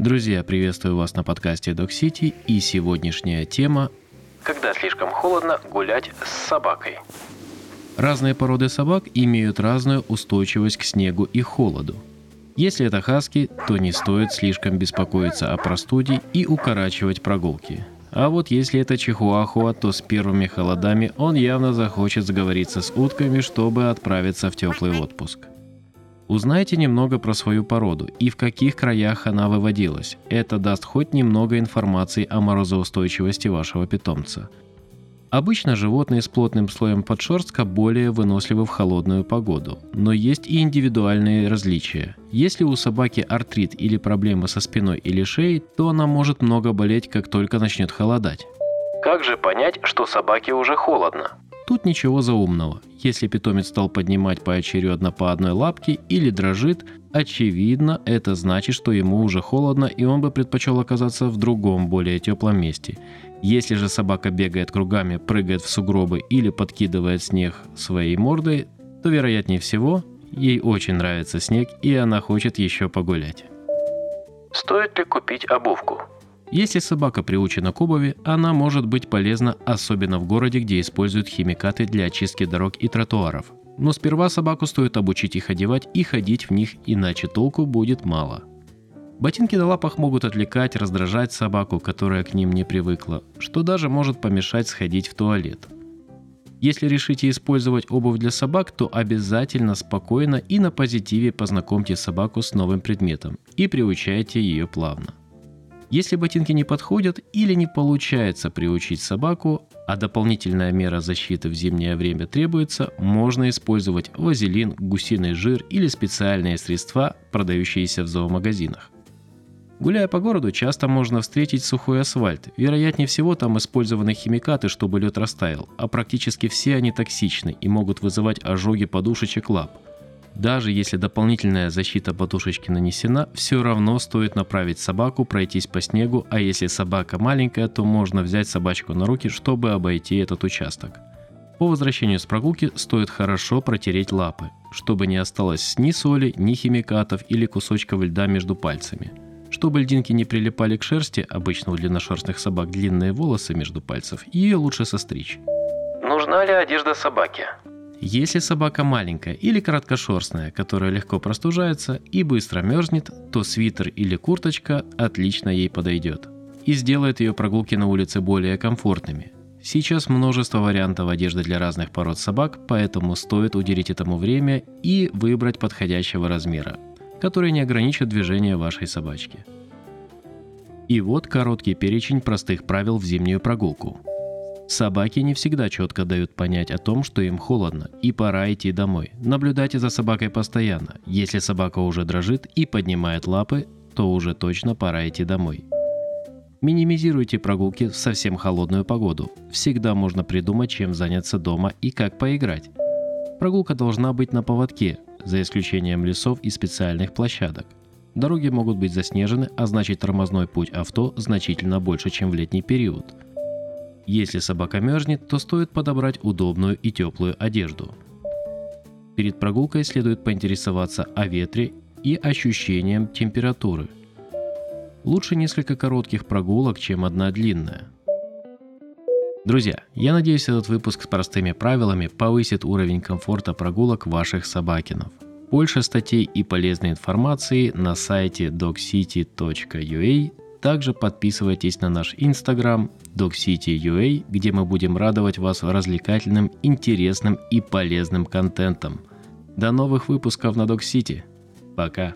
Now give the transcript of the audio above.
Друзья, приветствую вас на подкасте Dog City и сегодняшняя тема Когда слишком холодно гулять с собакой. Разные породы собак имеют разную устойчивость к снегу и холоду. Если это хаски, то не стоит слишком беспокоиться о простуде и укорачивать прогулки. А вот если это чихуахуа, то с первыми холодами он явно захочет сговориться с утками, чтобы отправиться в теплый отпуск. Узнайте немного про свою породу и в каких краях она выводилась. Это даст хоть немного информации о морозоустойчивости вашего питомца. Обычно животные с плотным слоем подшерстка более выносливы в холодную погоду, но есть и индивидуальные различия. Если у собаки артрит или проблемы со спиной или шеей, то она может много болеть, как только начнет холодать. Как же понять, что собаке уже холодно? Тут ничего заумного. Если питомец стал поднимать поочередно по одной лапке или дрожит, очевидно, это значит, что ему уже холодно и он бы предпочел оказаться в другом, более теплом месте. Если же собака бегает кругами, прыгает в сугробы или подкидывает снег своей мордой, то вероятнее всего ей очень нравится снег и она хочет еще погулять. Стоит ли купить обувку? Если собака приучена к обуви, она может быть полезна, особенно в городе, где используют химикаты для очистки дорог и тротуаров. Но сперва собаку стоит обучить их одевать и ходить в них, иначе толку будет мало. Ботинки на лапах могут отвлекать, раздражать собаку, которая к ним не привыкла, что даже может помешать сходить в туалет. Если решите использовать обувь для собак, то обязательно спокойно и на позитиве познакомьте собаку с новым предметом и приучайте ее плавно. Если ботинки не подходят или не получается приучить собаку, а дополнительная мера защиты в зимнее время требуется, можно использовать вазелин, гусиный жир или специальные средства, продающиеся в зоомагазинах. Гуляя по городу, часто можно встретить сухой асфальт. Вероятнее всего, там использованы химикаты, чтобы лед растаял, а практически все они токсичны и могут вызывать ожоги подушечек лап – даже если дополнительная защита подушечки нанесена, все равно стоит направить собаку пройтись по снегу, а если собака маленькая, то можно взять собачку на руки, чтобы обойти этот участок. По возвращению с прогулки стоит хорошо протереть лапы, чтобы не осталось ни соли, ни химикатов или кусочков льда между пальцами. Чтобы льдинки не прилипали к шерсти, обычно у длинношерстных собак длинные волосы между пальцев, ее лучше состричь. Нужна ли одежда собаке? Если собака маленькая или короткошерстная, которая легко простужается и быстро мерзнет, то свитер или курточка отлично ей подойдет и сделает ее прогулки на улице более комфортными. Сейчас множество вариантов одежды для разных пород собак, поэтому стоит уделить этому время и выбрать подходящего размера, который не ограничит движение вашей собачки. И вот короткий перечень простых правил в зимнюю прогулку – Собаки не всегда четко дают понять о том, что им холодно и пора идти домой. Наблюдайте за собакой постоянно. Если собака уже дрожит и поднимает лапы, то уже точно пора идти домой. Минимизируйте прогулки в совсем холодную погоду. Всегда можно придумать, чем заняться дома и как поиграть. Прогулка должна быть на поводке, за исключением лесов и специальных площадок. Дороги могут быть заснежены, а значит тормозной путь авто значительно больше, чем в летний период – если собака мерзнет, то стоит подобрать удобную и теплую одежду. Перед прогулкой следует поинтересоваться о ветре и ощущением температуры. Лучше несколько коротких прогулок, чем одна длинная. Друзья, я надеюсь, этот выпуск с простыми правилами повысит уровень комфорта прогулок ваших собакинов. Больше статей и полезной информации на сайте dogcity.ua также подписывайтесь на наш инстаграм DogCity.ua, где мы будем радовать вас развлекательным, интересным и полезным контентом. До новых выпусков на Dog City. Пока.